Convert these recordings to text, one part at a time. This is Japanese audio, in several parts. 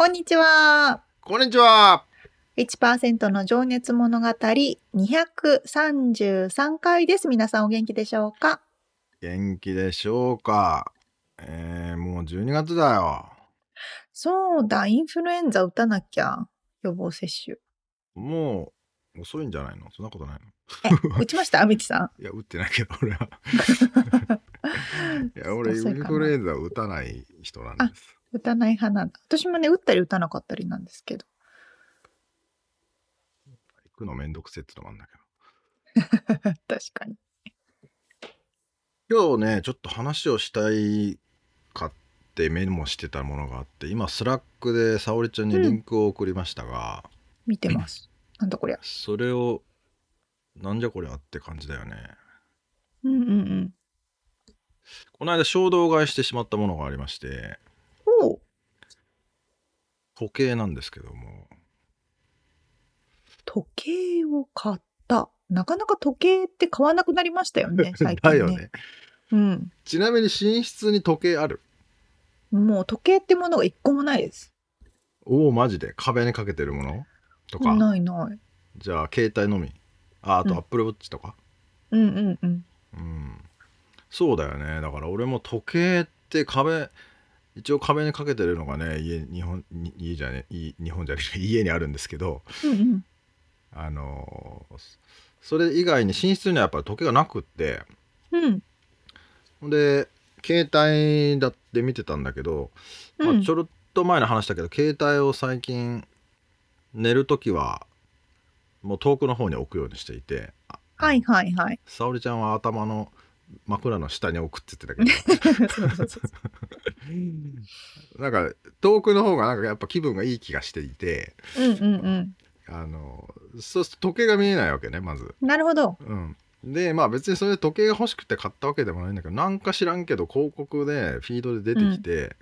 こんにちは。こんにちは。1%の情熱物語233回です。皆さんお元気でしょうか？元気でしょうかえー、もう12月だよ。そうだ、インフルエンザ打たなきゃ。予防接種。もう遅いんじゃないの？そんなことないの？え、打ちました？アミチさん。いや、打ってないけど、俺は。いや、俺、インフルエンザ打たない人なんです。打たない派なんだ。私もね、打ったり打たなかったりなんですけど。行くのめんどくせえってのもあるんだけど。確かに。今日ね、ちょっと話をしたいかってメモしてたものがあって、今、 Slack で沙織ちゃんにリンクを送りましたが、うん、見てます。なんだこりゃ。それを、なんじゃこりゃって感じだよね。うんうんうん。この間衝動買いしてしまったものがありまして、時計なんですけども。時計を買った。なかなか時計って買わなくなりましたよね、最近、ね。だよね。うん。ちなみに寝室に時計ある？もう時計ってものが一個もないです。おお、マジで？壁にかけてるもの？とか？ないない。じゃあ、携帯のみ？あ、あとアップルウォッチとか？うん、うんうんうん。うん。そうだよね。だから俺も時計って壁、一応壁にかけてるのがね家日本家じゃね日本じゃね家にあるんですけど、うんうん、あのそれ以外に寝室にはやっぱり時計がなくって、うん、で携帯だって見てたんだけど、うん、まあ、ちょろっと前の話だけど携帯を最近寝る時はもう遠くの方に置くようにしていてはいはいはい。沙織ちゃんは頭の枕の下に置くって言ってたけど。なんか遠くの方がなんかやっぱ気分がいい気がしていて、うんうんうん、あのそうすると時計が見えないわけねまず。なるほど。うん、でまあ別にそれで時計が欲しくて買ったわけでもないんだけどなんか知らんけど広告でフィードで出てきて、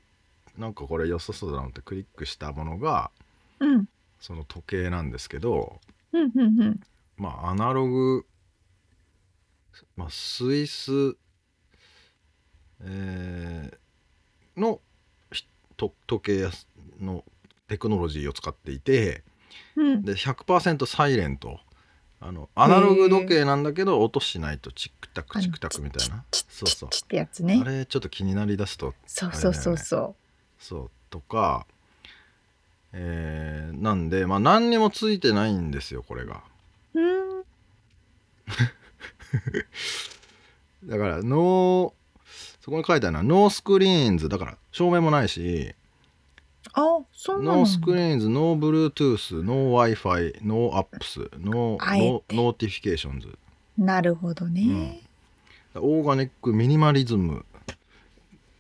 うん、なんかこれ良さそうだなってクリックしたものが、うん、その時計なんですけど、うんうんうん、まあアナログまあ、スイス、えー、の時計のテクノロジーを使っていて、うん、で100%サイレント。あのアナログ時計なんだけど音しないとチックタクチックタクみたいな。そうそう。ってやつね。あれちょっと気になりだすと、ね、そうそうそうそう。そうとかえー、なんでまあ何にもついてないんですよこれが。うん だから no そこに書いてあるのは no screens だから照明もないしあそうノースク screens no Bluetooth no Wi-Fi no apps no notifications。なるほどね、うん、 organic minimalism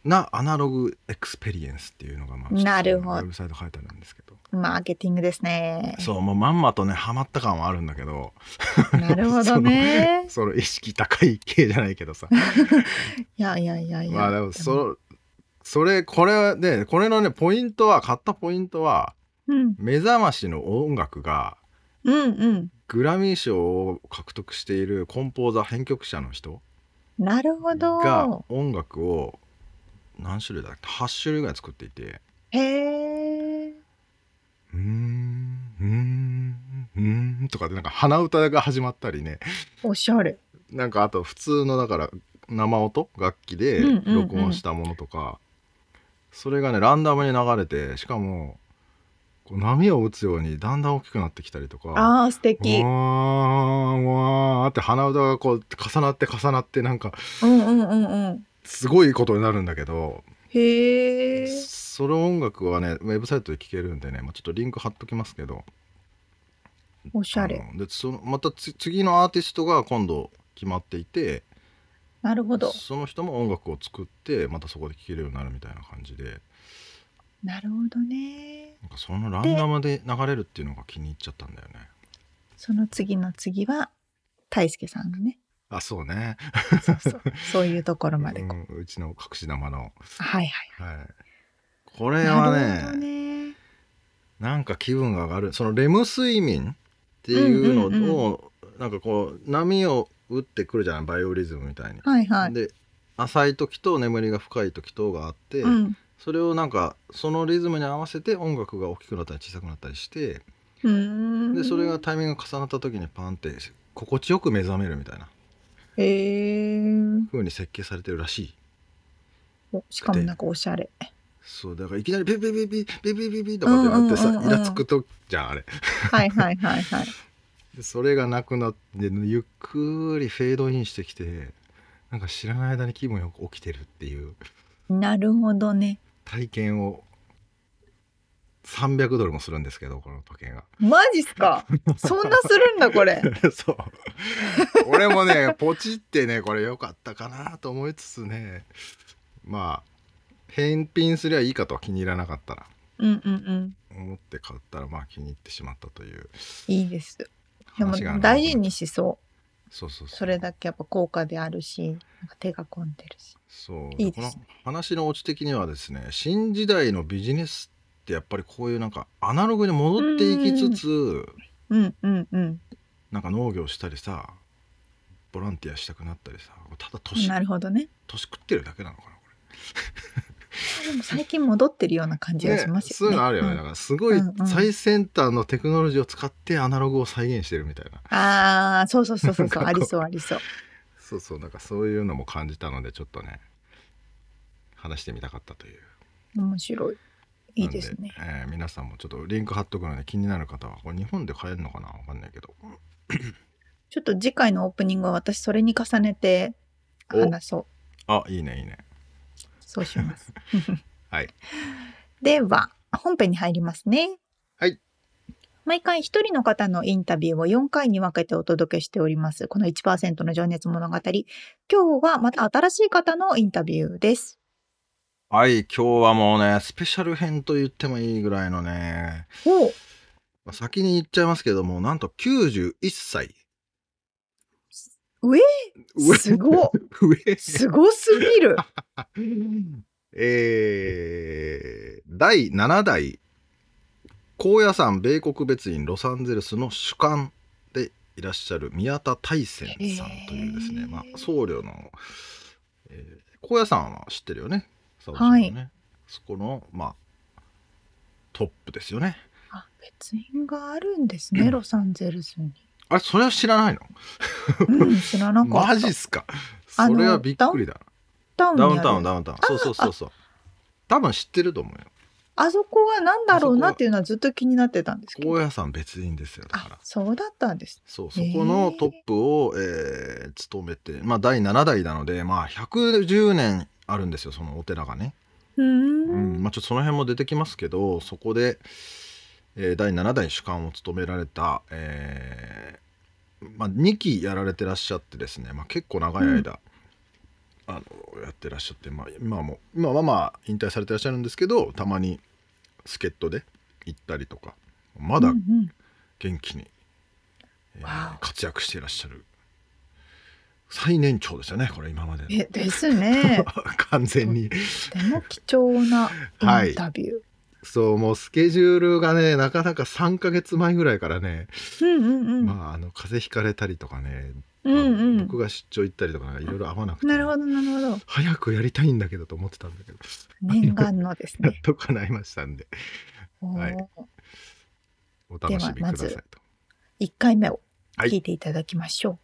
な analog experience っていうのがまあなるほど。ウェブサイト書いてあるんですけど。マーケティングですね。そうもうまんまとねハマった感はあるんだけど。なるほどね。その意識高い系じゃないけどさ。いやいやいやいや。まあでもそそれこれでこれのねポイントは買ったポイントは、うん、目覚ましの音楽が、うんうん、グラミー賞を獲得しているコンポーザー編曲者の人なるほど。が音楽を何種類だっけ？8種類ぐらい作っていて。へえうんうんうんとかでなんか鼻歌が始まったりねおしゃれなんかあと普通のだから生音楽器で録音したものとか、それがねランダムに流れてしかもこう波を打つようにだんだん大きくなってきたりとかああ素敵わーわーって鼻歌がこう重なって重なってなんかうんうんうんうんすごいことになるんだけどへえその音楽はねウェブサイトで聴けるんでね、まあ、ちょっとリンク貼っときますけど。おしゃれ。でそのまたつ次のアーティストが今度決まっていてなるほど。その人も音楽を作ってまたそこで聴けるようになるみたいな感じで。なるほどね。なんかそのランダムで流れるっていうのが気に入っちゃったんだよね。その次の次は大輔さんのねあそうね、そうそう。そういうところまでこう、うん、うちの隠し玉の。はいはい。はい。これはなるほどね。ねなんか気分が上がる。そのレム睡眠っていうのを、うんうんうなんかこう波を打ってくるじゃない？バイオリズムみたいに。はいはい。で浅い時と眠りが深い時とがあって、うん。それをなんかそのリズムに合わせて音楽が大きくなったり小さくなったりしてでそれがタイミングが重なった時にパンって心地よく目覚めるみたいなへえ風に設計されてるらしい。おしかもなんかおしゃれそうだからいきなりビビビビビビビビとかってなってさ、うんうんうんうんイラつくとじゃんあれ。はいはいはいはいでそれがなくなってゆっくりフェードインしてきてなんか知らない間に気分よく起きてるっていうなるほどね体験を300ドルもするんですけどこの時計がマジっすかそんなするんだこれそう 俺もねポチってねこれ良かったかなと思いつつね。まあ返品すりゃいいかと気に入らなかったら。うんうんうん。思って買ったらまあ気に入ってしまったといういいです。で。も大事にしそう。そうそうそれだけやっぱ効果であるし手が込んでるし。そう。いいです。ねこの話のオチ的にはですね新時代のビジネスってやっぱりこういうなんかアナログに戻っていきつつうんうんうんなんか農業したりさボランティアしたくなったりさただ年なるほどね。年食ってるだけなのかなこ でも最近戻ってるような感じれ、がしますそういよねうのあるよね、だからすごいうんうん。最先端のテクノロジーを使ってアナログを再現してるみたいな。ああそうそうそうそうそう ありそうありそう。そうそうなんかそういうのも感じたのでちょっとね話してみたかったという。面白い。いいですね。えー皆さんもちょっとリンク貼っとくので気になる方はこれ日本で買えるのかな？わかんないけど ちょっと次回のオープニングは私それに重ねて話そう。あいいねいいね。そうします。はい。では本編に入りますね。はい。毎回一人の方のインタビューを4回に分けてお届けしております。この1%の情熱物語。今日はまた新しい方のインタビューです。はい今日はもうねスペシャル編と言ってもいいぐらいのねお。うまあ先に言っちゃいますけどもなんと91歳。上？すごっ。上？すごすぎる。えー、第7代。高野山米国別院ロサンゼルスの主幹でいらっしゃる宮田大泉さんというですね、へー。まあ、僧侶の、えー高野山は知ってるよね佐藤さんもね、そこの、まあ、トップですよね。あ別院があるんですねロサンゼルスに、あれそれは知らないの？うん、知らなかった。マジっすか？それはびっくりだダウンタウンダウンタウン。そうそうそうそう。多分知ってると思うよ。あそこは何だろうなっていうのはずっと気になってたんですけど。高野山別院ですよだから。あそうだったんですそうそこのトップを、えー務めてまあ第7代なのでまあ110年あるんですよそのお寺がね、うーうんんまあ、ちょっとその辺も出てきますけどそこで、えー第7代主幹を務められた、えーまあ、2期やられてらっしゃってですね、まあ、結構長い間、あのやってらっしゃって、まあ、今はもう今はまあ引退されてらっしゃるんですけどたまに助っ人で行ったりとかまだうんうん。元気に、えー活躍していらっしゃる。最年長ですよねこれ今までの。えですね。完全に。とても貴重なインタビュー、そうもうスケジュールがねなかなか3ヶ月前ぐらいからね、うんうんうん、まああの風邪ひかれたりとかね、うんうん。僕が出張行ったりとかいろいろ合わなくてなるほどなるほど。早くやりたいんだけどと思ってたんだけど念願のですやっねと叶いましたんで。はい。お楽しみくださいではと。1回目をはい。聞いていただきましょう、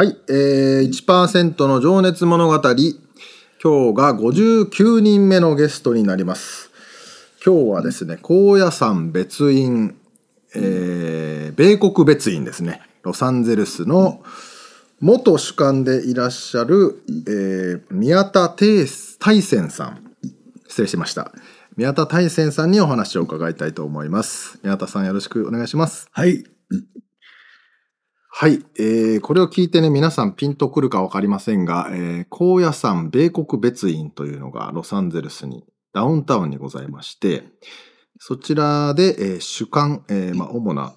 はい、えー、1%の情熱物語。今日が59人目のゲストになります。今日はですね、高野山別院、えー、米国別院ですね。ロサンゼルスの元主幹でいらっしゃる、えー、宮田大仙さん。失礼しました。宮田大仙さんにお話を伺いたいと思います。宮田さんよろしくお願いします。はい。はい、えー、これを聞いてね、皆さんピンとくるかわかりませんが、えー、高野山米国別院というのがロサンゼルスに、ダウンタウンにございまして、そちらで、えー主幹、えーまあ、主な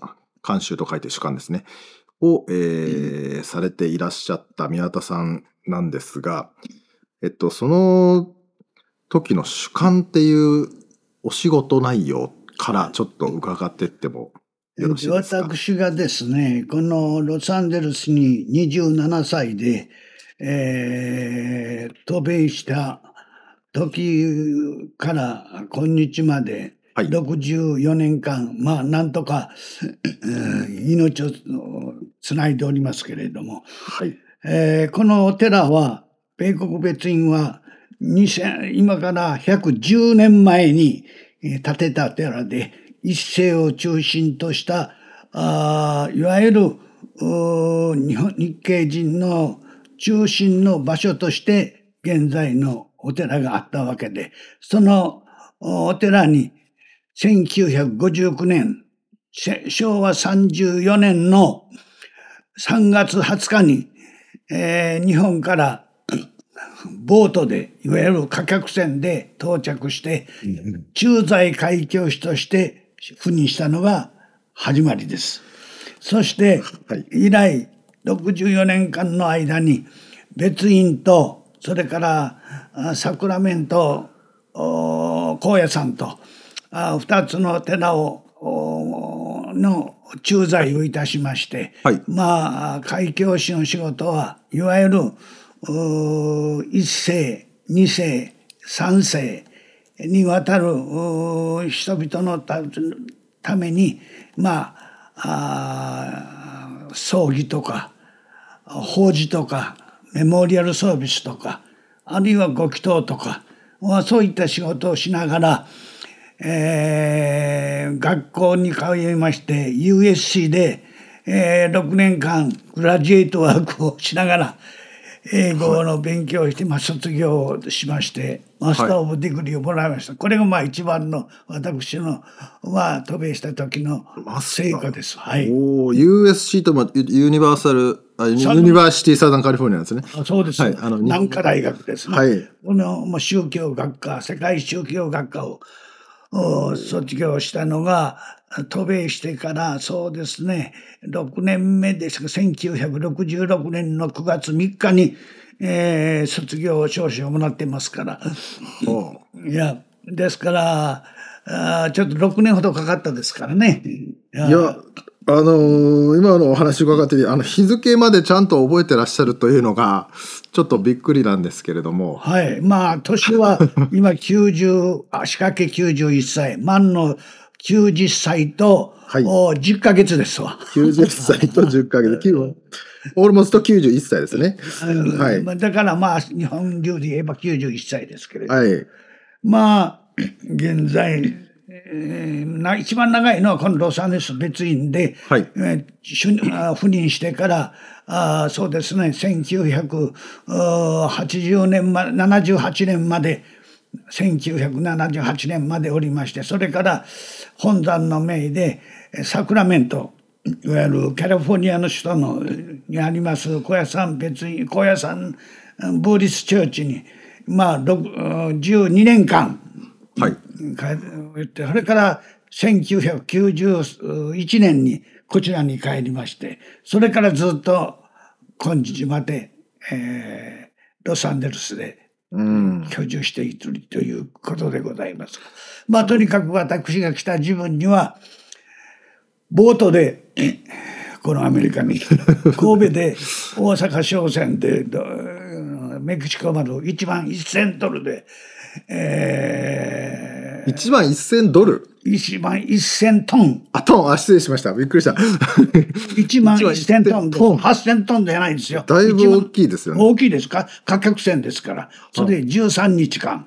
監修と書いて主幹ですね、を、えーされていらっしゃった宮田さんなんですが、えっと、その時の主幹っていうお仕事内容からちょっと伺ってってもよろしいですか？私がですね、このロサンゼルスに27歳で、えー渡米した時から今日まではい64年間、まあなんとか、うん命をつないでおりますけれども、はい。えーこのお寺は、米国別院は2000今から110年前にえー建てた寺で、一世を中心とした、あーいわゆる日本日系人の中心の場所として現在のお寺があったわけで、そのおお寺に1959年、せ昭和34年の3月20日に、えー日本からボートで、いわゆる貨客船で到着して、駐在海峡士として赴任したのが始まりです。そしてはい、以来64年間の間に別院と、それからあサクラメント、お高野山と、あ二つの寺を、おの駐在をいたしまして、はいまあ、海峡士の仕事はいわゆる一世二世三世にわたる人々のためにまあ葬儀とか法事とかメモリアルサービスとかあるいはご祈祷とかまあそういった仕事をしながら、えー学校に通いまして USC で、えー6年間 graduate work をしながら英語の勉強をして、まあ、卒業しまして。 master of degree をもらいました、これがまあ一番の私の、まあ、渡米した時の成果です。はいおお、USC ともユ universal あ University Southern California ですね。あそうです。はいあの南加大学ですね。はいこのまあ宗教学科、世界宗教学科をお卒業したのが、渡米してからそうですね、6年目ですが、1966年の9月3日に、えー卒業証書をもらってますから。おいや、ですから、あーちょっと6年ほどかかったですからね。いやあのー今のお話伺っててあの日付までちゃんと覚えてらっしゃるというのがちょっとびっくりなんですけれども。はい。まあ、年は 今90、あ仕掛け91歳、満の90歳と、はいお10ヶ月ですわ。90歳と10ヶ月、9オールモスト91歳ですね。はいまあだからまあ、日本流で言えば91歳ですけれど、はい。まあ、現在、えーな一番長いのはこのロサンゼルス別院で、はいえー赴任してから、あーそうですね、1980年まで、78年まで、1978年までおりまして、それから本山の命で、えーサクラメント、いわゆるカリフォルニアの首都のにあります高野山別院、高野山うんブーリスチョーチに、まあ、ろくうん12年間、はい。帰ってそれから1991年にこちらに帰りましてそれからずっと今日まで、えーロサンゼルスでうん。居住しているということでございます。まあとにかく私が来た自分にはボートで このアメリカに 神戸で大阪商船でどメキシコまで1万1000ドルで、えー1万1000ドル？1万1000トン。あトンあ失礼しましたびっくりした 1万1000トンです。トン8000トンじゃないですよ。だいぶ大きいですよね大きいですか？価格線ですから。それで13日間。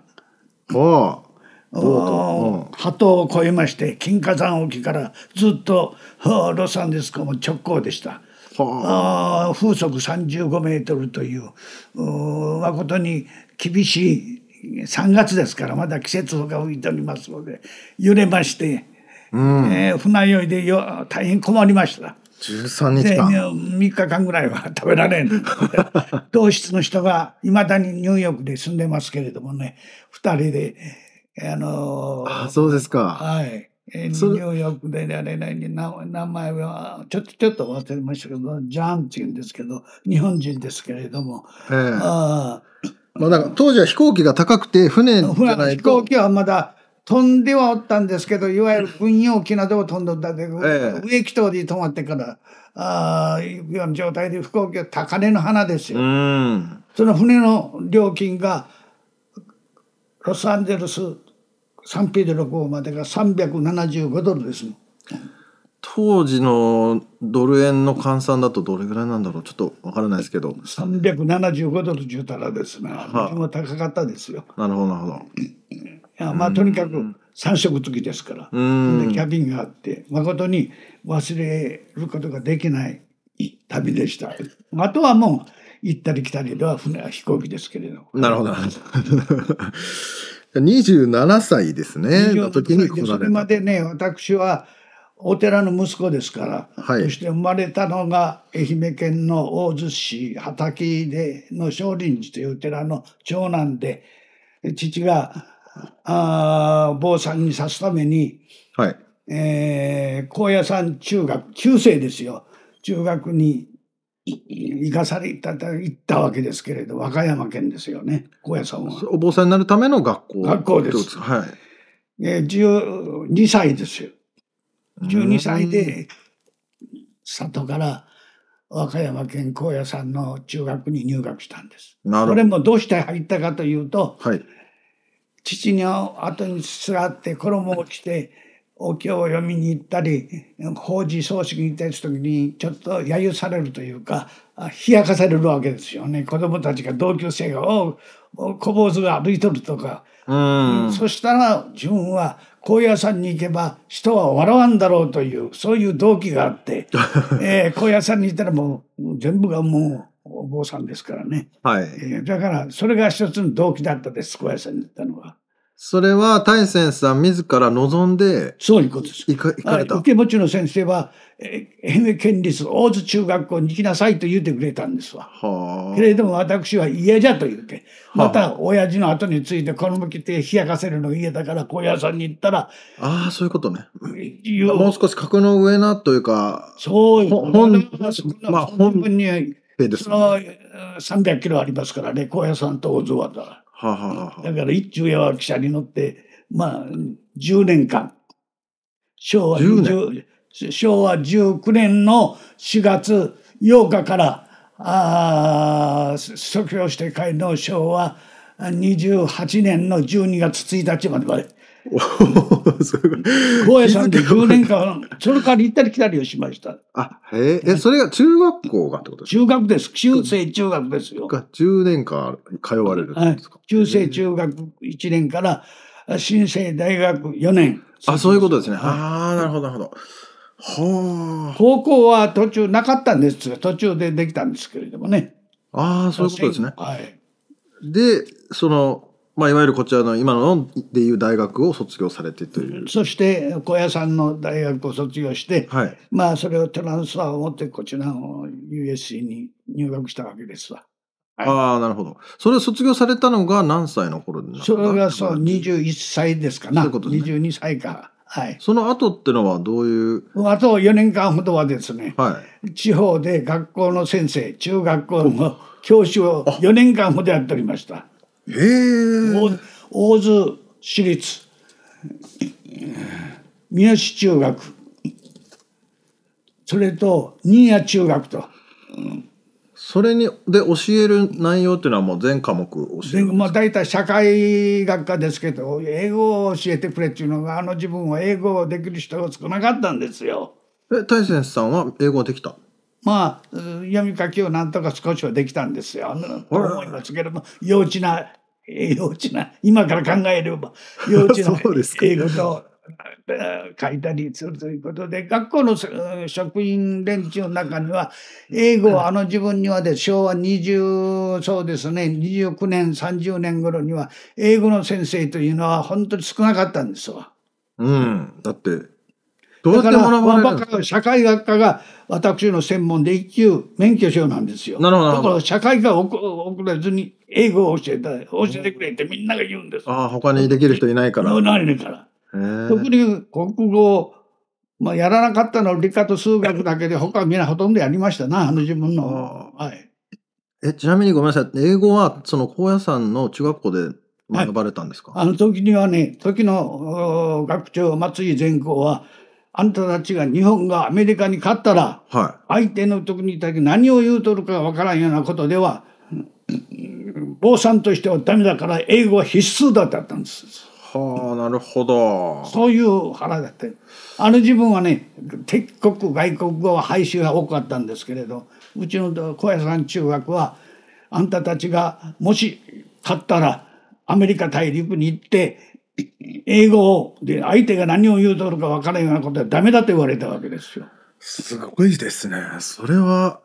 はあおー鳩を越えまして金華山沖からずっとはあロサンゼルス港も直行でした。はあ。ー風速35メートルという誠に厳しい3月ですからまだ季節風が吹いておりますので揺れまして、えー船酔いでよ大変困りました。13日で間3日間ぐらいは食べられん 同室の人がいまだにニューヨークで住んでますけれどもね2人であのーあそうですか。はい。えーニューヨークであれ名名前はちょっとちょっと忘れましたけどジャンって言うんですけど日本人ですけれども、ええ。あまあなんか当時は飛行機が高くて船じゃないと。飛行機はまだ飛んではおったんですけどいわゆる軍用機などを飛んでおったで、え植木島で止まってからああいうような状態で飛行機は高値の花ですよ。うん。その船の料金がロサンゼルスサンペドロ港までが375ドルです。当時のドル円の換算だとどれぐらいなんだろう？ちょっとわからないですけど。375ドル中たらですね、はあ。も高かったですよ。なるほどなるほど。いやまあとにかく3食付きですから、キャビンがあって誠に忘れることができない旅でした。あとはもう行ったり来たりでは船は飛行機ですけれど。なるほど27歳ですね。の時に来らそれれたまでね私はお寺の息子ですから、はい。そして生まれたのが愛媛県の大洲市畑での少林寺という寺の長男で父があー坊さんにさすために、はい。えー高野山中学中世ですよ。中学に行かされた行ったわけですけれど和歌山県ですよね。高野山は。お坊さんになるための学校。学校です。はい。えー、12歳ですよ。12歳で里から和歌山県高野山の中学に入学したんです。なるほど。もどうして入ったかというとはい。父の後にすがって衣を着てお経を読みに行ったり法事葬式に行ったりする時にちょっと揶揄されるというかあ冷やかされるわけですよね。子供たちが同級生が「おう小坊主が歩いとる」とか。うん。そしたら自分は高野山に行けば人は笑わんだろうというそういう動機があって、えー高野山に行ったらもう全部がもうお坊さんですからね、はい。えーだからそれが一つの動機だったです高野山に行ったのはそれは大仙さん自ら望んでそういうことです。行か行かれた。はい受け持ちの先生は、えー愛媛県立大津中学校に行きなさいと言ってくれたんですわ。はけれども私は嫌じゃと言って、はあ。また親父の後についてこの向きて冷やかせるのが嫌だから高野山に行ったら、あああそういうことね。もう少し格の上なというかそういう。ほ本まあ本分にえですそのえー300キロありますからね高野山と大津和だ。だから一中夜は汽車に乗ってまあ10年間。昭和10 20昭和19年の4月8日からあー卒業して帰るの昭和28年の12月1日までまで高野山で10年間それから行ったり来たりをしましたあへえ。えそれが中学校がってことです中学です。中世中学ですよ。か10年間通われるってことですか、中世中学1年から新生大学4年。あそういうことですね、はい。ああなるほどなるほど。は高校は途中なかったんです。が途中でできたんですけれどもね。あああそういうことですね。はい。でそのまあいわゆるこちらの今のでいう大学を卒業されてという、そして高野山の大学を卒業して、はい。まあそれをトランスファーを持ってこちらの USC に入学したわけですわ。はい。ああなるほど。それを卒業されたのが何歳の頃になったそれがそう21歳ですかな。そういうことですね。22歳か。はい。その後ってのはどういう？あと4年間ほどはですね、はい。地方で学校の先生中学校の教師を4年間ほどやっておりましたへえ大大津市立。三好中学。それと新谷中学と。そそれにで教える内容っていうのはもう全科目教えでるまあ大体社会学科ですけど英語を教えてくれっていうのがあの自分は英語をできる人が少なかったんですよ。え大先さんは英語はできた？まあうん読み書きをなんとか少しはできたんですよ。思いますけれども幼稚なえー幼稚な今から考えれば幼稚な そうですか英語とえー書いたりするということで学校のうん職員連中の中には英語はあの自分にはで昭和20そうですね29年30年頃には英語の先生というのは本当に少なかったんですわ。うんだってどうやだって学ばれる社会学科が私の専門で一級免許証なんですよ。なるほどだから社会科を遅れずに英語を教えた教えてくれってみんなが言うんです。ああ他にできる人いないからへないから。え特に国語、まあ、やらなかったのは理科と数学だけで他はみんなほとんどやりましたなあの自分の。はい、えちなみにごめんなさい英語はその高野山の中学校で学ばれたんですか、あの時にはね時のお学長松井善光はあんたたちが日本がアメリカに勝ったらは相手の時にいた時何を言うとるかわからんようなことではうん坊さんとしてはダメだから英語は必須だったんです。いはあなるほどそういう腹だった。あの自分はね敵国外国語は廃止が多かったんですけれどうちの小屋さん中学はあんたたちがもし勝ったらアメリカ大陸に行って英語をで相手が何を言うとるかわからんようなことはダメだと言われたわけですよ。すごいですねそれは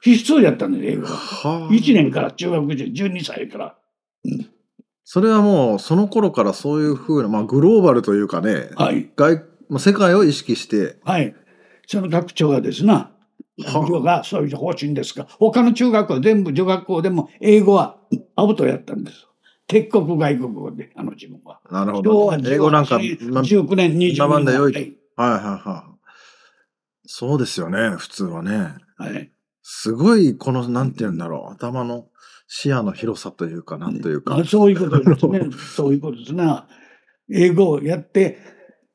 必須やったんです英語は。はあ1年から中学時12歳から。それはもうその頃からそういうふうな、まあ、グローバルというかね、はい。外まあ世界を意識してはい。その学長がですな、学長がそういう方針ですが、他の中学校全部女学校でも英語はアウトやったんです。敵国外国語で、あの自分は。なるほど英語なんか、まあ19年、20年。学んだよいとはい。はいはいはいそうですよね普通はねはい。すごいこのなんて言うんだろう頭の視野の広さというかなんというか、あそういうことですね。そういうことですな。英語をやって、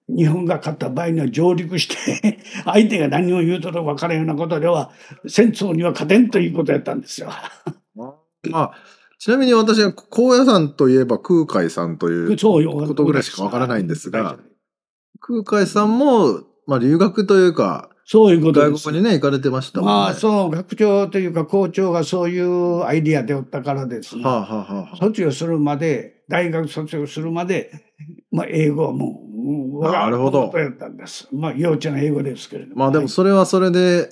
日本が勝った場合には上陸して、相手が何を言うとるか分からんようなことでは、戦争には勝てんということやったんですよ。まあちなみに私は高野山といえば空海さんということぐらいしかわからないんですが空海さんも、まあ、留学というかそういうことです。外国にね行かれてましたもんね。まあ、そう、学長というか校長がそういうアイディアでおったからですね。はあはあはあはあ卒業するまで、大学卒業するまで、まあ、英語はもう、うんなるほどことやったんです。まあ、幼稚な英語ですけれども。まあでもはいそれはそれで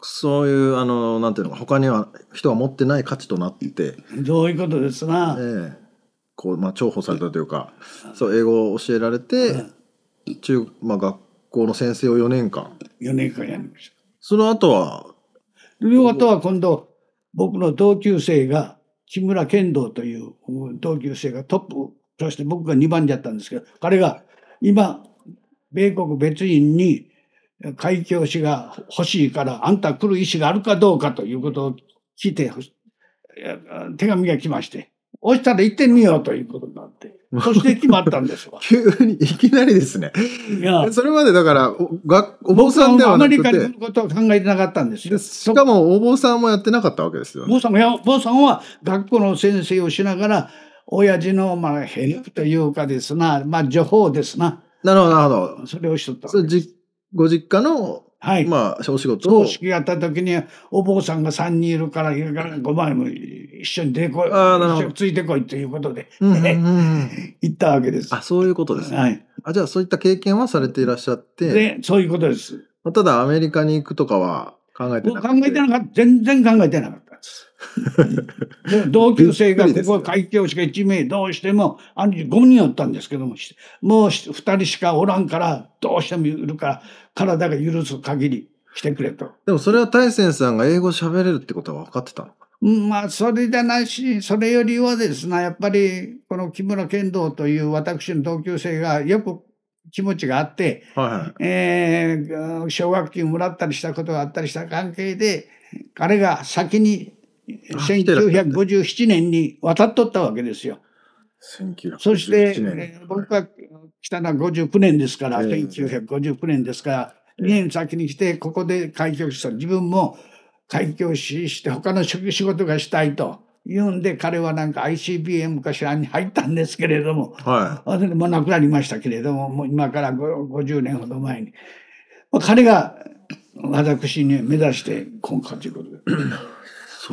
そういうあのなんていうのか他には人が持ってない価値となって、そういうことですな。ええこうまあ重宝されたというかそう英語を教えられて中、まあ、学校の先生を4年間4年間やりました。その後はということは今度、僕の同級生が、木村剣道といううん同級生がトップ、そして僕が2番だったんですけど、彼が今、米国別院に海峡士が欲しいから、あんた来る意思があるかどうかということを聞いて、手紙が来まして、押したら行ってみようということになって、そして決まったんですわ。急にいきなりですねいや、それまでだからお坊さんではアメリカになくて来ることは考えてなかったんですよ。でしかもお坊さんもやってなかったわけですよね。坊さんが、いや坊さんは学校の先生をしながら、親父の、まあ、ヘルプというかですな、まあ、情報ですな。なるほどなるほど。それをしとったわそれじご実家のはい。まあお仕事を葬式があった時に、お坊さんが3人いるから、いるから5枚も一緒に出てこい。あ一緒についてこいということで、うんうん 行ったわけです。あそういうことですね。はい。あじゃあそういった経験はされていらっしゃって、で、そういうことです。まあただアメリカに行くとかは考えてな考かった。えてなかった。全然考えてなかった 同級生がここ海峡しか1名どうしてもあの時5人おったんですけどもしもう2人しかおらんからどうしてもいるから体が許す限り来てくれと。でもそれは大仙さんが英語喋れるってことは分かってたのまあそれじゃないしそれよりはですねやっぱりこの木村剣道という私の同級生がよく気持ちがあって、はい。えー奨学金もらったりしたことがあったりした関係で彼が先にあ来てらっしゃった1957年に渡っとったわけですよ。1957そして、僕が来たのは59年ですから、ええ1959年ですから2年先に来てここで開局した自分も開教師して他の職仕事がしたいと言うんで彼はなんか ICBM かしらに入ったんですけれども、はあもう亡くなりましたけれども、もう今からご50年ほど前に。まあ彼が私に目指して今回ということで。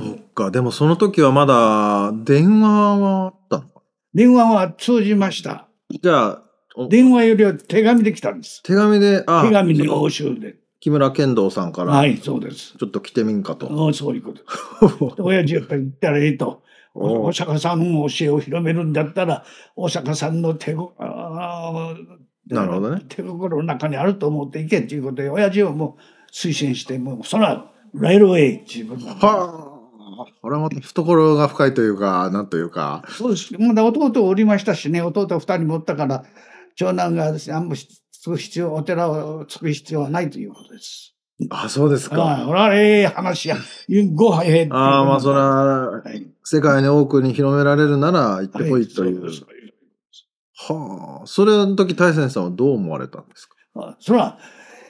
い。そうか。でもその時はまだ電話はあったのか電話は通じました。じゃあ、お電話よりは手紙で来たんです。手紙で、あ手紙の応酬で。木村剣道さんから、はい、そうです。ちょっと来てみんかと。おそういうこと。で親父やっぱり言ったらええと。おお釈迦さんの教えを広めるんだったら、お釈迦さんの手ごなるほどね手心の中にあると思っていけっていうことで、親父はもう推薦して、もうそら、ライルウェイっていうことはあ。これはまた懐が深いというか、なんというか。そうです。まだ弟おりましたしね、弟二人もおったから、長男がですね、あんまりつく必要、お寺をつく必要はないということです。あ、そうですああ、か。ほら、ええ話や。ごはええああ、まあそれは、はい世界に多くに広められるなら行ってこいという。はそうですはあ。それの時大仙さんはどう思われたんですか？あそれは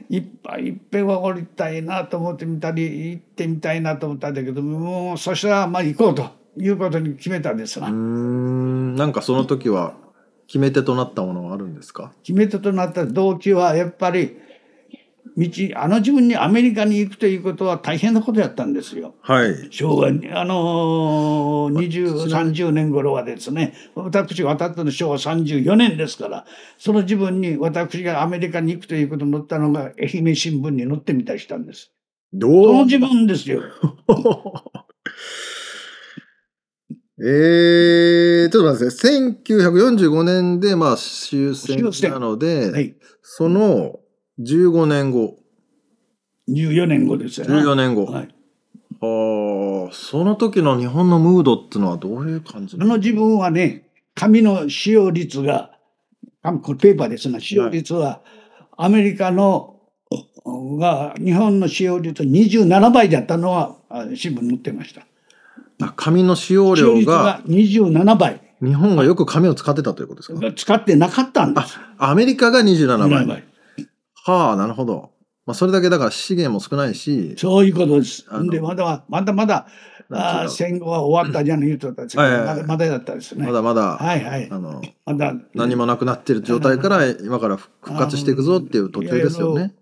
いっぱいいっぺんは降りたいなと思ってみたり行ってみたいなと思ったんだけどもうそしたらまあ行こうということに決めたんですが、うーん。なんかその時は決め手となったものはあるんですか？決め手となった動機はやっぱり道あの自分にアメリカに行くということは大変なことやったんですよ。はい。昭和にあのー、20、ちなみ30年頃はですね、私が渡ったの昭和34年ですから、その自分に私がアメリカに行くということに載ったのが愛媛新聞に載ってみたりしたんです。そどう？の自分ですよ。えー、ちょっと待ってください。1945年で、まあ、終戦終戦なので、はい。その15年後、14年後ですよね。14年後。はい。ああ、その時の日本のムードっていうのはどういう感じあの自分はね、紙の使用率が、紙これペーパーですが、使用率はアメリカのが日本の使用率27倍だったのはあ新聞に載ってました。あ紙の使用使用率量がが27倍。日本がよく紙を使ってたということですか？使ってなかったんです。アメリカが27倍。27倍はあ、なるほど。まあ、それだけだから資源も少ないし、そういうことですで、まだまだまだあ戦後は終わったじゃん言うとったまだまだだったですね。のまだまだ、はいはい。あの、まだ何もなくなってる状態から今から復活していくぞっていう途中ですよね。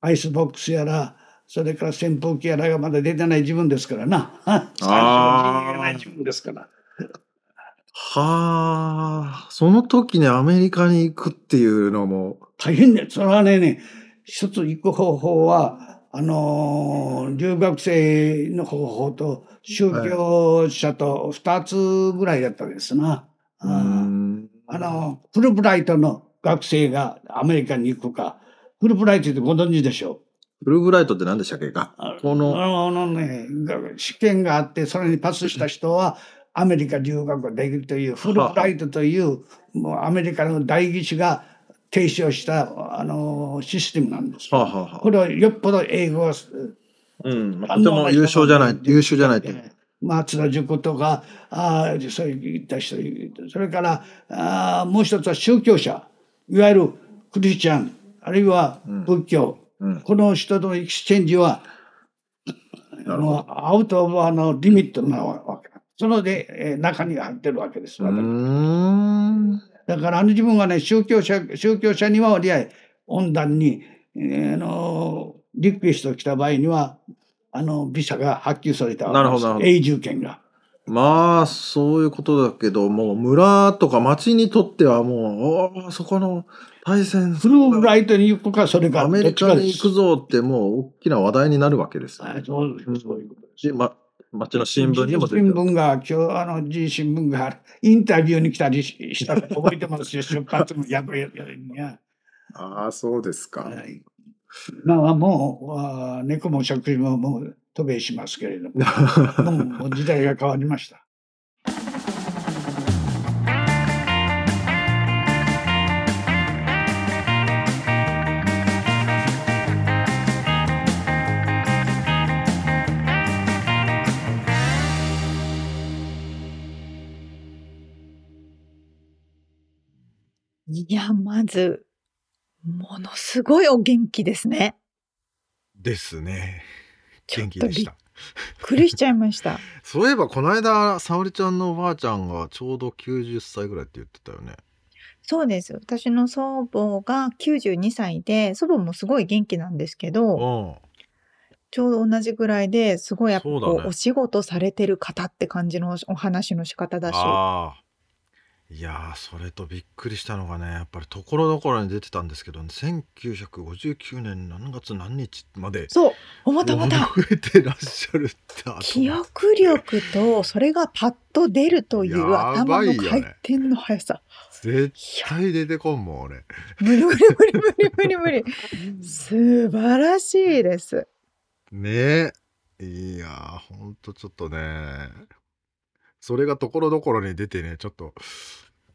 アイスボックスやら、それから扇風機やらがまだ出てない時分ですからな。最初時分ですから。はあ、その時にアメリカに行くっていうのも、大変で、それはね、ね一つ行く方法は、あのー留学生の方法と宗教者と二つぐらいだったですな。うーあの、フルブライトの学生がアメリカに行くか、フルブライトってご存知でしょフルブライトって何でしたっけか？あこの、あのね、が試験があって、それにパスした人は、アメリカ留学ができるという、フルブライトという、もうアメリカの代議士が提唱した、あの、システムなんです。よ。はあ、はあはあ。これはよっぽど英語は、うん、まあとても優秀じゃない、優秀じゃないと。津田塾とか、ああ、そういった人、それから、ああもう一つは宗教者、いわゆるクリスチャン、あるいは仏教、うん、この人との exchange は、あの out of あのリミットなわ。そので、えー中に入ってるわけです。だからあの自分はね、宗教者、宗教者には割合、温暖に、えーあの、リクエスト来た場合には、あの、ビザが発給されたわけですなるほど永住権が。まあ、そういうことだけど、もう村とか町にとってはもう、おーそこの対戦、フルーブライトに行くか、それか、アメリカに行くぞ。ぞってもう大きな話題になるわけですよ、はいそうそういうことです。しま、町の新聞にも出てる。新聞が、今日、あの、G 新聞がインタビューに来たりししたの覚えてますよ。出発のやぶややや。ああ、そうですか。はい。まあ、もう、猫も食事ももう渡米しますけれども、もう時代が変わりました。いや、まず、ものすごいお元気ですね。ですね。元気でしたとびっくりしちゃいました。そういえばこの間沙織ちゃんのおばあちゃんがちょうど90歳ぐらいって言ってたよねそうです。私の祖母が92歳で、祖母もすごい元気なんですけど、うんちょうど同じぐらいですごいやっぱねお仕事されてる方って感じのお話の仕方だし。ああいやーそれとびっくりしたのがねやっぱりところどころに出てたんですけど、1959年何月何日までそう、思った思った。覚えてらっしゃるって後記憶力とそれがパッと出るというや頭の回転の速さ。絶いや、対出てこんもん俺無理無理無理無理無理無理。素晴らしいです。ねえいやーほんとちょっとねそれがところどころに出てねちょっと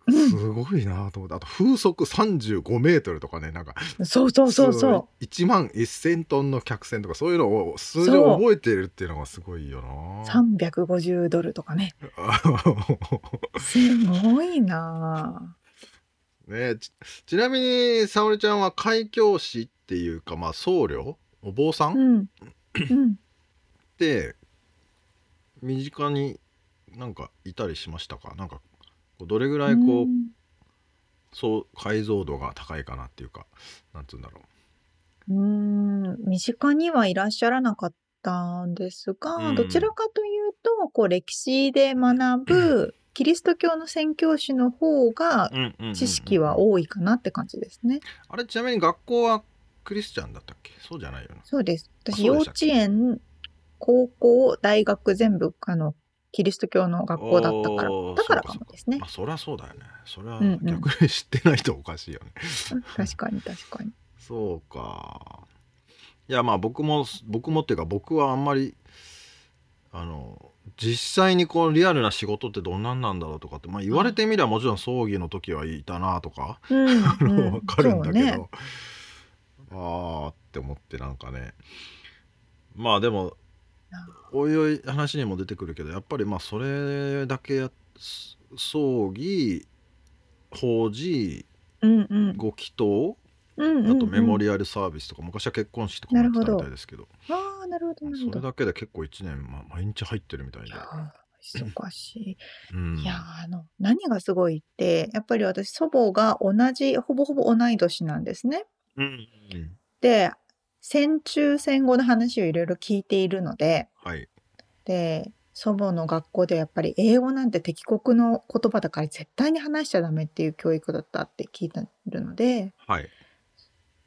うんすごいなと思ってあと風速35メートルとかねなんかそうそうそうそう。1万1000トンの客船とかそういうのを数字を覚えてるっていうのがすごいよな350ドルとかね。すごいなねちちなみに沙織ちゃんは開教師っていうかまあ僧侶？お坊さぁ。ん？うん。うん。って身近になんかいたりしましたか？なんかどれぐらいこう、ん。そう解像度が高いかなっていうかなんつうんだろう。ーん、身近にはいらっしゃらなかったんですが、うん。どちらかというと、こう歴史で学ぶキリスト教の宣教師の方がう、知識は多いかなって感じですね。あれちなみに学校はクリスチャンだったっけ？そうじゃないよな。そうです。私、幼稚園、高校、大学全部、あの、キリスト教の学校だったからだからかもですね。ま。あそりゃそうだよね。それはうんうん。逆に知ってないとおかしいよね、確かに確かに。そうか。いやまあ僕も僕もっていうか僕はあんまりあの実際にこうリアルな仕事ってどんなんなんだろうとかって、まあ、言われてみりゃもちろん葬儀の時はいたなとか、うん、あの分かるんだけど、ね。ああって思ってなんかね。まあでもなおいおい話にも出てくるけどやっぱりまあそれだけやす葬儀法事うんうん。ご祈祷うんうんうんあとメモリアルサービスとか、昔は結婚式とかもやってたみたいですけどああ、なるほど、なるほど。それだけで結構1年、まあ、毎日入ってるみたいでいや、ー忙しい。うん、いやーあの何がすごいってやっぱり私祖母が同じほぼほぼ同い年なんですね。うんで戦中戦後の話をいろいろ聞いているのではい。で祖母の学校でやっぱり英語なんて敵国の言葉だから絶対に話しちゃダメっていう教育だったって聞いてるのではい。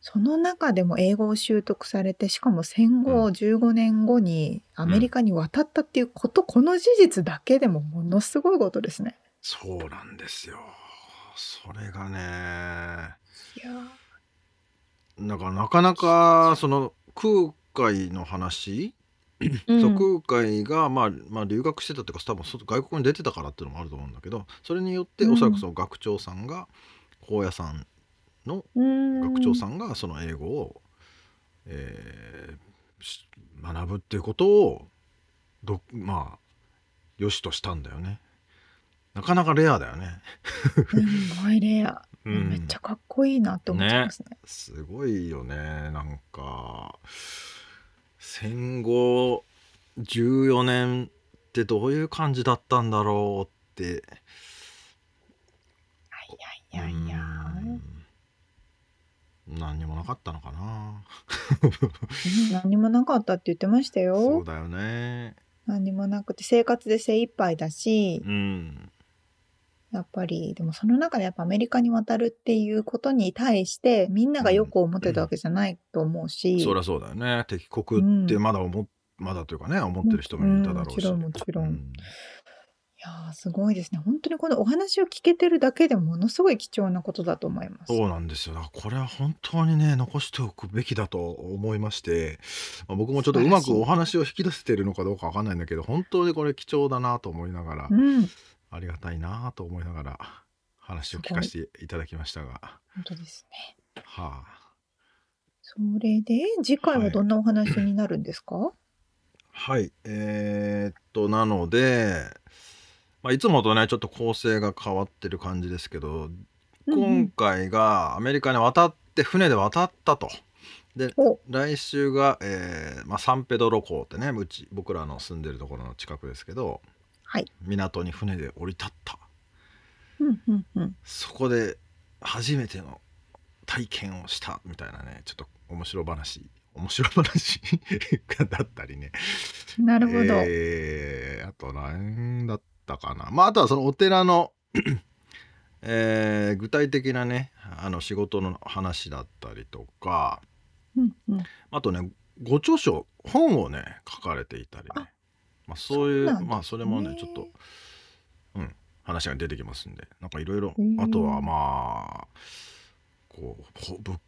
その中でも英語を習得されてしかも戦後う15年後にアメリカに渡ったっていうこと、この事実だけでもものすごいことですね。そうなんですよそれがね。いやーなんかなかなかその空海の話、うん。そう空海が、まあ、まあ留学してたっていうか多分そ外国に出てたからっていうのもあると思うんだけどそれによってうん。おそらくその学長さんが高野山の学長さんがその英語を、えーし学ぶっていうことをどまあ良しとしたんだよね。なかなかレアだよね。すごいレア、うん。めっちゃかっこいいなって思っちゃいますね。すごいよねなんか。戦後14年ってどういう感じだったんだろうって。いやいやいや。うん。何にもなかったのかな。う ん何もなかったって言ってましたそうよ。だよね。何もなくて生活で精一杯だし、うんやっぱりでもその中でやっぱアメリカに渡るっていうことに対してみんながよく思ってたわけじゃないと思うし、そりゃそうだよね。敵国ってまだ思っまだというかね思ってる人もいただろうし、うん。もちろんもちろん。うん。いやーすごいですね。本当にこのお話を聞けてるだけでものすごい貴重なことだと思います。そうなんですよ。これは本当にね残しておくべきだと思いまして、まあ僕もちょっとうまくお話を引き出せてるのかどうかわかんないんだけど本当にこれ貴重だなと思いながら、うん、ありがたいなと思いながら話を聞かせていただきましたが。本当ですね。はあ。それで次回はどんなお話になるんですか？はい。えーっとなので、まあ、いつもとねちょっと構成が変わってる感じですけど、うんうん今回がアメリカに渡って船で渡ったと。でお。来週が、えーまあ、サンペドロ港ってねうち僕らの住んでるところの近くですけどはい。港に船で降り立ったうんうんうん。そこで初めての体験をしたみたいなねちょっと面白話面白話 だったりねなるほど。えーあと何だったかなまああとはそのお寺の、えー具体的なねあの仕事の話だったりとかうんうん。あとねご著書本をね書かれていたりねあまあ、そういうまあそれもねちょっとうん話が出てきますんでなんかいろいろあとはまあこうほ仏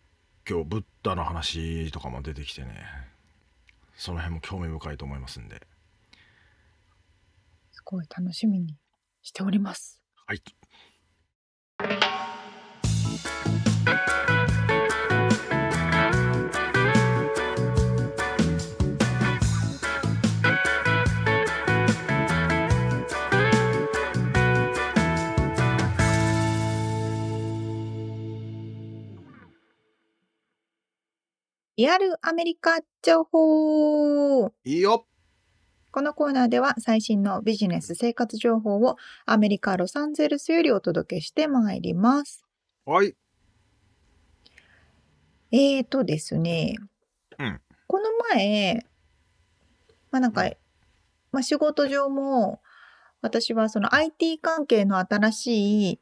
教ブッダの話とかも出てきてねその辺も興味深いと思いますんで。すごい楽しみにしております。はいリアルアメリカ情報。いいよ。このコーナーでは最新のビジネス生活情報をアメリカ・ロサンゼルスよりお届けしてまいります。はい。えーとですね、うん。この前、まあなんか、まあ仕事上も私はその IT 関係の新しい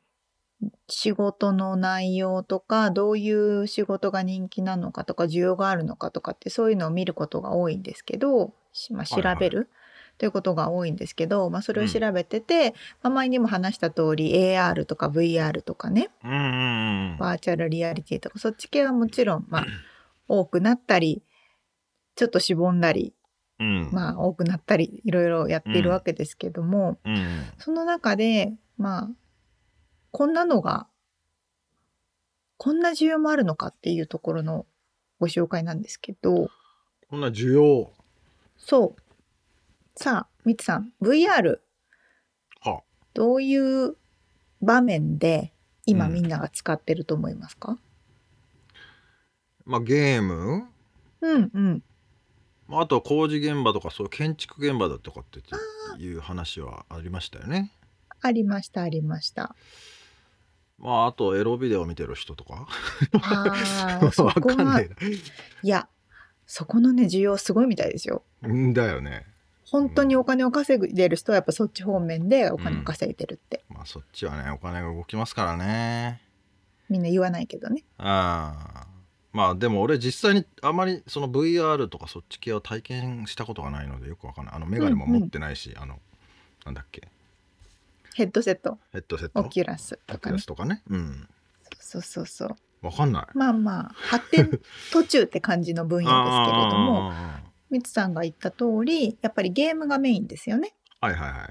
仕事の内容とか、どういう仕事が人気なのかとか、需要があるのかとかってそういうのを見ることが多いんですけど、しまあ、調はいはい。べるということが多いんですけど、まあそれを調べてて、まあ前にも話した通り AR とか VR とかね、うんうんうんバーチャルリアリティとかそっち系はもちろんまあ多くなったりちょっとしぼんだりうん。まあ多くなったりいろいろやっているわけですけども、うん。その中でまあこんなのがこんな需要もあるのかっていうところのご紹介なんですけど。こんな需要。そう。さあみつさん VR は。どういう場面で今うん。みんなが使ってると思いますか、まあゲーム。うん、うん。まああとは工事現場とかそういう建築現場だとかっていう話はありましたよね。ありましたありました。まああとエロビデオ見てる人とか？わかんな。いいや、そこのね、需要すごいみたいですよ。だよね。本当にお金を稼いでる人はやっぱそっち方面でお金を稼いでるって、まあそっちはねお金が動きますからね。みんな言わないけどね。ああまあでも俺実際にあまりその VR とかそっち系は体験したことがないのでよくわかんない。あのメガネも持ってないし、あのなんだっけ？ヘッドセット、ヘッドセット？オキュラスとかね。とかね。うん。そうそうそう。わかんない。まあまあ、発展途中って感じの分野ですけれども、あみつさんが言った通り、やっぱりゲームがメインですよね。ーはいはいはい。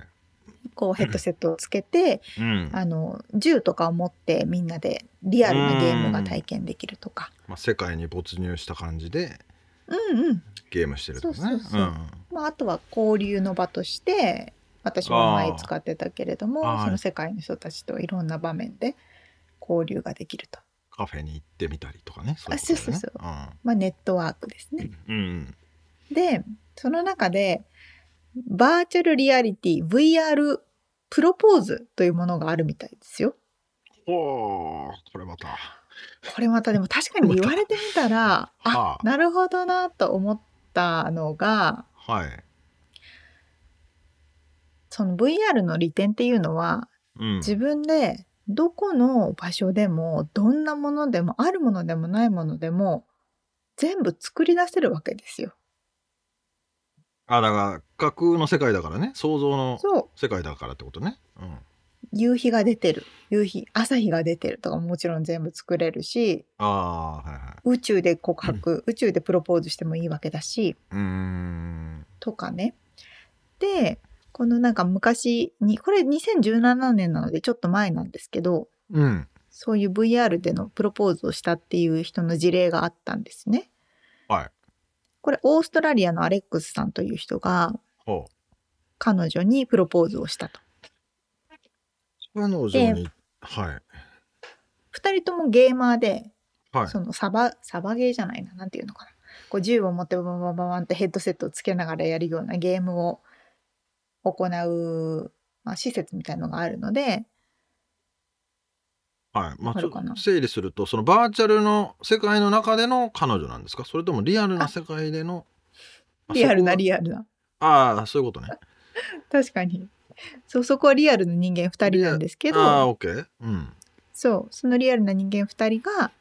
こうヘッドセットをつけて、うん。あの銃とかを持ってみんなでリアルなゲームが体験できるとか。まあ、世界に没入した感じでうんうん。ゲームしてるとかね。あとは交流の場として私も前使ってたけれどもその世界の人たちといろんな場面で交流ができると、カフェに行ってみたりとかねあそうそうそう。うまあ、ネットワークですね。うん。うん。でその中でバーチャルリアリティ VR プロポーズというものがあるみたいですよ。おーこれまた。これまたでも確かに言われてみたらあはあ。なるほどなと思ったのがはい、その VR の利点っていうのはうん、自分でどこの場所でもどんなものでもあるものでもないものでも全部作り出せるわけですよ。あだから架空の世界だからね。想像の世界だからってことね、うん、夕日が出てる。夕日朝日が出てるとかももちろん全部作れるしああはいはい。宇宙で告白、宇宙でプロポーズしてもいいわけだし。うーん。とかね。でこのなんか昔にこれ2017年なのでちょっと前なんですけどうん。そういう VR でのプロポーズをしたっていう人の事例があったんですね。はい。これオーストラリアのアレックスさんという人が彼女にプロポーズをしたと。彼女にはい。二人ともゲーマーではい。そのサバサバゲーじゃないななんていうのかな。こう銃を持ってバババババンってヘッドセットをつけながらやるようなゲームを行う、まあ、施設みたいのがあるのではい。まあ、ちょっと整理するとそのバーチャルの世界の中での彼女なんですか？それともリアルな世界でのあリアルなリアルな。がああそういうことね。確かに。そうそこはリアルな人間2人なんですけああどオッケー。うん。そうそのリアルな人間2人が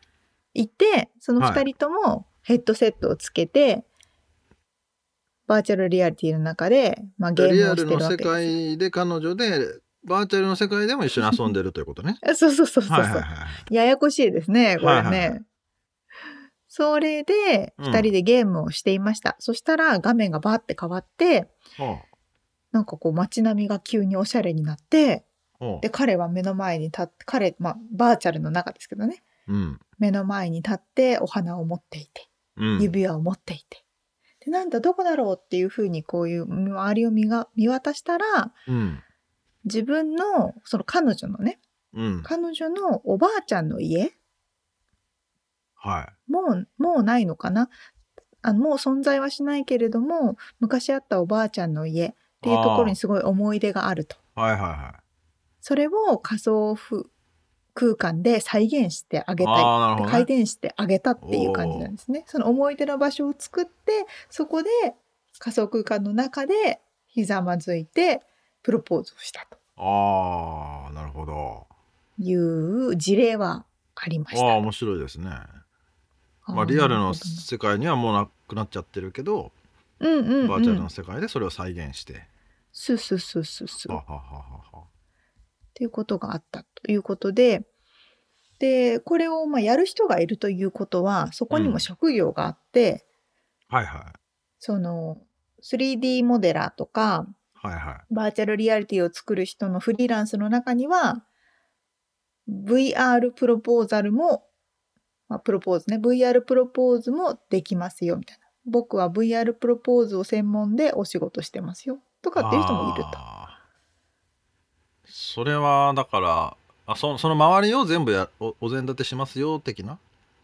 いてその2人ともヘッドセットをつけて、バーチャルリアリティの中で、まあ、ゲーリムをしてアルの世るわけですよ。界で彼女でバーチャルの世界でも一緒に遊んでるということね。あそうそうそうそう。はいはいはいややこしいですねこれね。はいはいはい。それでうん。2人でゲームをしていました、そしたら画面がバーって変わってはなんかこう街並みが急におしゃれになってあはあで彼は目の前に立って彼、まあ、バーチャルの中ですけどね。うん。目の前に立ってお花を持っていてうん。指輪を持っていて、でなんだどこだろうっていうふうにこういう周りを見が見渡したらうん。自分のその彼女のねうん。彼女のおばあちゃんの家はい。もうもうないのかな？あのもう存在はしないけれども昔あったおばあちゃんの家っていうところにすごい思い出があると。はいはいはい。それを仮想風空間で再現してあげたい。ね。回転してあげたっていう感じなんですね。その思い出の場所を作ってそこで仮想空間の中でひざまずいてプロポーズをしたと。ああなるほど。いう事例はありました。ああ面白いですね。まあリアルの世界にはもうなくなっちゃってるけどうんうん、うん、バーチャルの世界でそれを再現して。スースースースースーはははははっていうことがあったということででこれをまあやる人がいるということはそこにも職業があって、はいはい。その 3D モデラーとかはいはい。バーチャルリアリティを作る人のフリーランスの中には VR プロポーザルも、まあ、プロポーズね VR プロポーズもできますよみたいな。僕は VR プロポーズを専門でお仕事してますよとかっていう人もいると。それはだからあそその周りを全部やおお膳立てしますよ的な？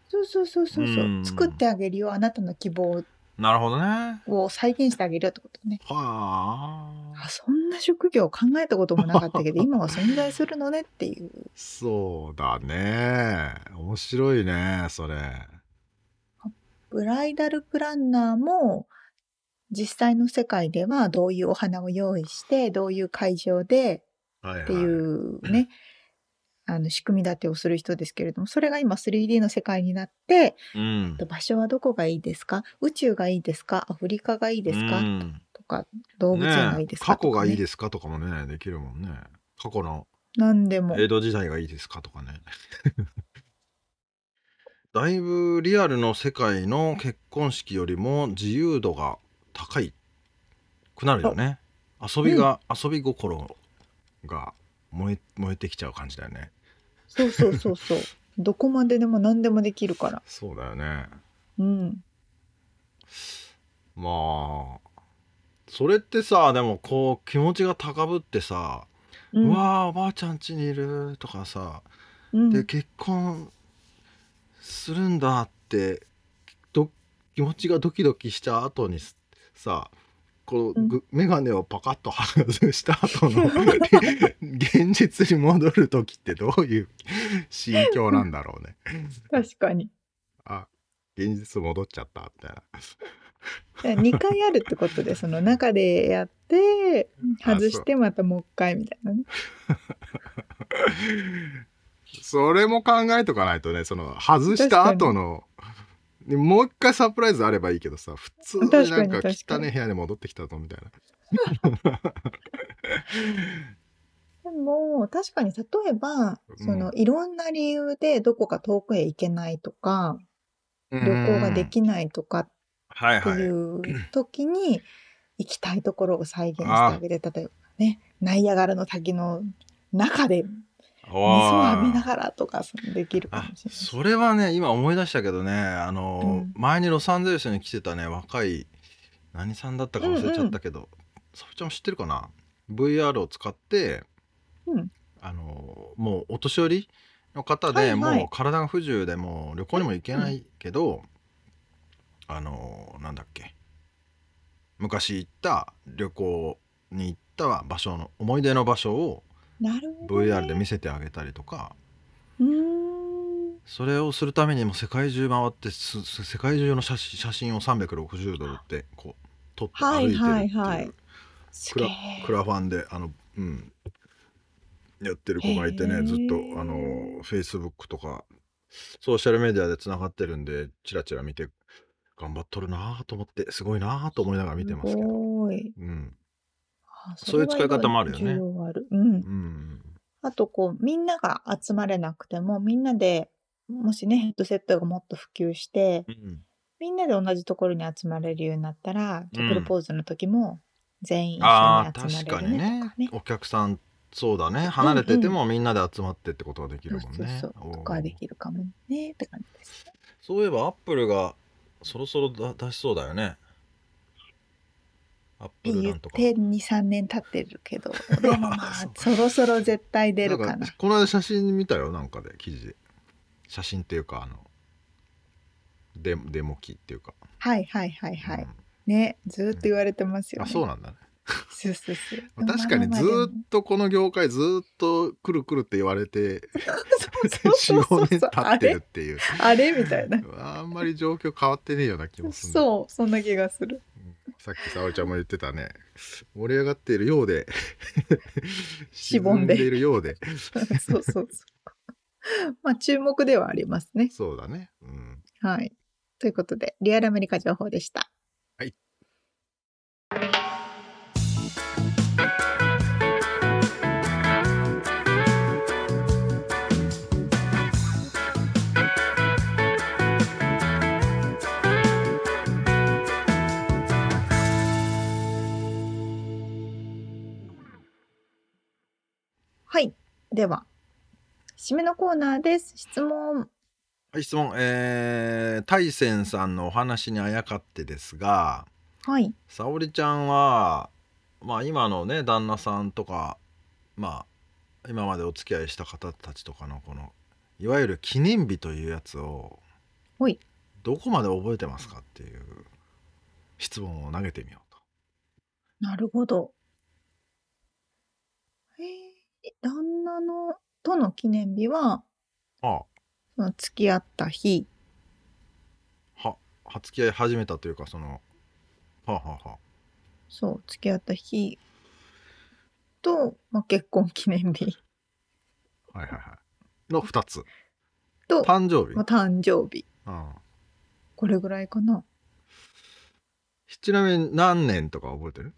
そうそうそうそうそう。うん。作ってあげるよあなたの希望なるほどね。を再現してあげるよってことね。はあ。あそんな職業考えたこともなかったけど 今は存在するのねっていう。そうだね。面白いねそれ。ブライダルプランナーも実際の世界ではどういうお花を用意してどういう会場ではいはいってい。うね、あの仕組み立てをする人ですけれどもそれが今 3D の世界になってうん。場所はどこがいいですか？宇宙がいいですか？アフリカがいいですか、うん。とか動物園がいいですか？ね過去がいいすですか？とかもねできるもんね。過去の何でも。江戸時代がいいですか？とかね。だいぶリアルの世界の結婚式よりも自由度が高いくなるよね。遊びが、遊び心が燃え燃えてきちゃう感じだよね。そうそうそうそう。どこまででも何でもできるから。そうだよね。うん。まあそれってさでもこう気持ちが高ぶってさ、ううんわーおばあちゃん家にいるとかさうん。で結婚するんだってど気持ちがドキドキした後にすさこう、うん。ぐ眼鏡をパカッと外した後の 現実に戻る時ってどういう心境なんだろうね。確かに。あ現実戻っちゃったみたいな。2回あるってことでその中でやってあ外してまたもう一回みたいなね。そ れも考えとかないとねその外した後のでもう一回サプライズあればいいけどさ普通になんか汚い部屋に戻ってきたぞみたいな。でも確かに例えばうんそのいろんな理由でどこか遠くへ行けないとか旅行ができないとかってはいはい。いう時に行きたいところを再現してあげて例えばねナイアガラの滝の中で水を浴びながらとかできるかあもしれない。それはね今思い出したけどねあの、うん。前にロサンゼルスに来てたね若い何さんだったか忘れちゃったけど、さふちゃんも知ってるかな？VR を使って、うん。あのもうお年寄りの方で、はいはい。もう体が不自由でもう旅行にも行けないけど、あのなんだっけ。昔行った旅行に行った場所の思い出の場所をなるほど、ね。VR で見せてあげたりとか。それをするためにも世界中回って世界中の写真写真を360度ってこう撮って歩いてるっていう、はいはいはいすげえ。クラファンであのうんやってる子がいてねずっとあのフェイスブックとかソーシャルメディアでつながってるんでチラチラ見て頑張っとるなぁと思ってすごいなぁと思いながら見てますけど。うんあそういう使い方もあるよね。うんう。ん、あとこうみんなが集まれなくてもみんなでもしねヘッドセットがもっと普及してうんみんなで同じところに集まれるようになったらプルポーズの時も全員一緒に集まれるねねとかね。お客さんそうだね離れててもみんなで集まってってことができるもんね。とかできるかもねって感じです。そういえばアップルがそろそろだ出しそうだよね。アップルな言っんとか。て23年経ってるけど。でもまあそろそろ絶対出るかな。この間写真見たよなんかで記事。で写真っていうかあのデデモ機っていうか、はいはいはいはい。うん。ねずーっと言われてますよあね。そうなんだね。そうそうそう。まあ確かにずーっとこの業界ずーっとくるくるって言われてそうそうそう45年経ってるっていう。あれ？みたいな。あんまり状況変わってねえような気もするそうそんな気がする。さっき沙織ちゃんも言ってたね盛り上がっているようで しぼんで沈いるようで そうそうそう。まあ注目ではありますね。そうだねうんはい。ということで、リアルアメリカ情報でした。では、締めのコーナーです。質問。はい質問えー、大仙さんのお話にあやかってですがはい。沙織ちゃんはまあ今のね旦那さんとかまあ今までお付き合いした方たちとかのこのいわゆる記念日というやつをどこまで覚えてますかっていう質問を投げてみようと。なるほど。えー、旦那のとの記念日は、あその付き合った日、あはは付き合い始めたというかそのはあ、はあはあ、そう、付き合った日。と、まあ、結婚記念日。はいはいはい。の2つ。と、誕生日、まあ、誕生日。うん、これぐらいかな。ちなみに何年とか覚えてる？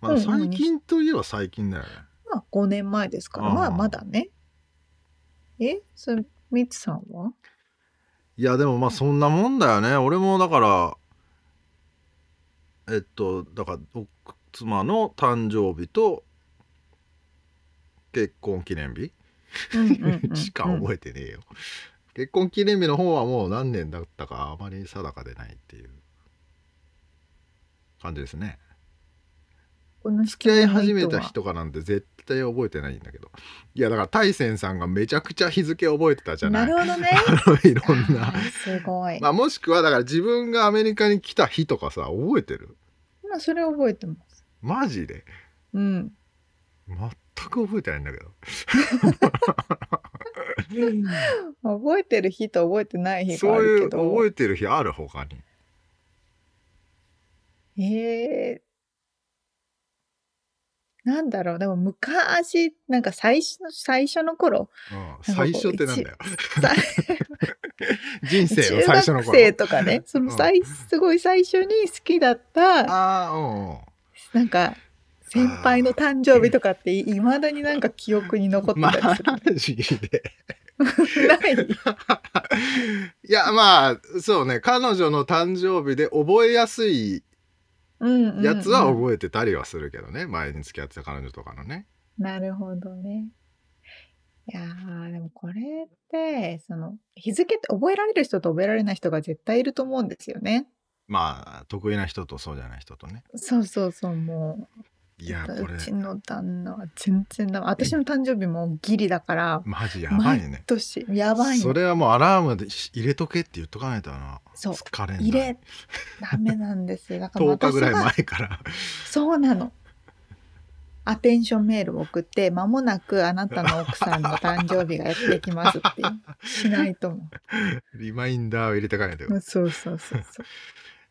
まあうんうん最近といえば最近だよね。まあ、5年前ですから、あーまあ、まだね。え？それ、ミツさんは？いやでもまあそんなもんだよね。俺もだからえっとだから奥妻の誕生日と結婚記念日？うんうんうんしか覚えてねえよ、結婚記念日の方はもう何年だったかあまり定かでないっていう。感じですね。この付き合い始めた日とかなんて絶対覚えてないんだけどいやだから大仙さんがめちゃくちゃ日付覚えてたじゃなないるほどね。いろんなすごい。まあもしくはだから自分がアメリカに来た日とかさ覚えてる？まあ、それ覚えてます。マジで？うん。全く覚えてないんだけど 覚えてる日と覚えてない日がそういうあるけど。覚えてる日ある？他にえーなんだろう、でも昔、なんか最初の、最初の頃、うん。最初ってなんだよ。さ 人生の中最初の頃。学生とかね、その最、すごい最初に好きだった、ああうんうん。なんか、先輩の誕生日とかって、いまだになんか記憶に残ってたりする。い？いやまあそうね。彼女の誕生日で覚えやすいうんうんうんやつは覚えてたりはするけどね、前に付き合ってた彼女とかのね。なるほどね。いやー、でもこれって、その、日付って覚えられる人と覚えられない人が絶対いると思うんですよね。まあ得意な人とそうじゃない人とね。そうそうそう、もいやこれ。うちの旦那は全然だ私の誕生日もギリだからマジやばいね。毎年やばいの。それはもうアラームで入れとけって言っとかないとな。そう。疲れ入れダメなんですよ。だから 10日ぐらい前から。そうなの。アテンションメールを送って間もなくあなたの奥さんの誕生日がやってきますってしないと思 リマインダーを入れてかないとうそうそうそうそう。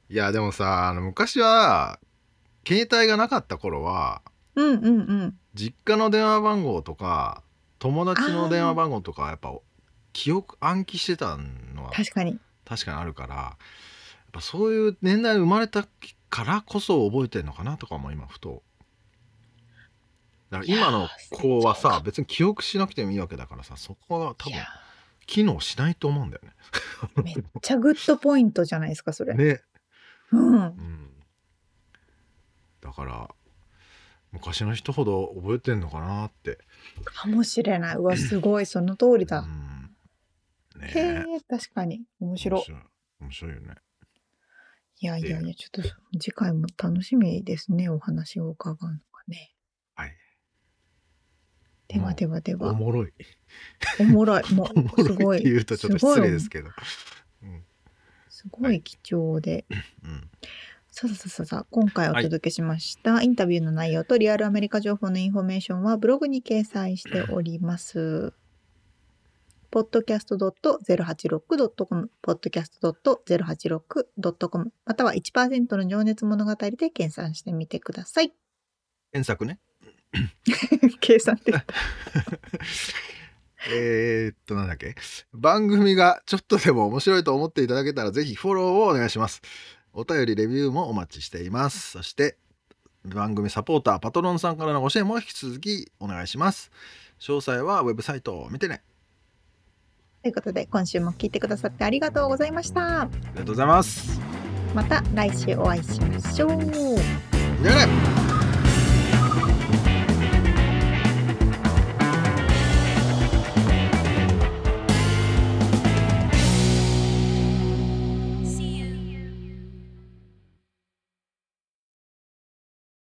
いやでもさあの昔は携帯がなかった頃はうんうんうん。実家の電話番号とか友達の電話番号とかやっぱ記憶暗記してたのは確かに。確かにあるからやっぱそういう年代に生まれたからこそ覚えてんのかなとかも今ふと。だから今の子はさ別に記憶しなくてもいいわけだからさそこは多分機能しないと思うんだよ めっちゃグッドポイントじゃないですかそれ、ね。ね、うん。うん、だから昔の人ほど覚えてんのかなって。かもしれない。うわすごい。その通りだ、うん、ねへええ確かに。面白。い。面白いよね。いやいやいやちょっと次回も楽しみですね。お話を伺うのがね。はい。ではではでおは。もろい。おもろい。もうすごいって言うとちょっと失礼ですけど。うん。すごい貴重で、うんさあさあさあさあ今回お届けしました、インタビューの内容とリアルアメリカ情報のインフォメーションはブログに掲載しております。podcast.086.com podcast.086.com または1%の情熱物語で検索してみてください。検索ね。計算で。えーっと、なんだっけ。番組がちょっとでも面白いと思っていただけたら、ぜひフォローをお願いします。お便り、レビューもお待ちしています。そして、番組サポーター、パトロンさんからのご支援も引き続きお願いします。詳細はウェブサイトを見てね。ということで今週も聞いてくださってありがとうございました。ありがとうございます。また来週お会いしましょう。じゃあね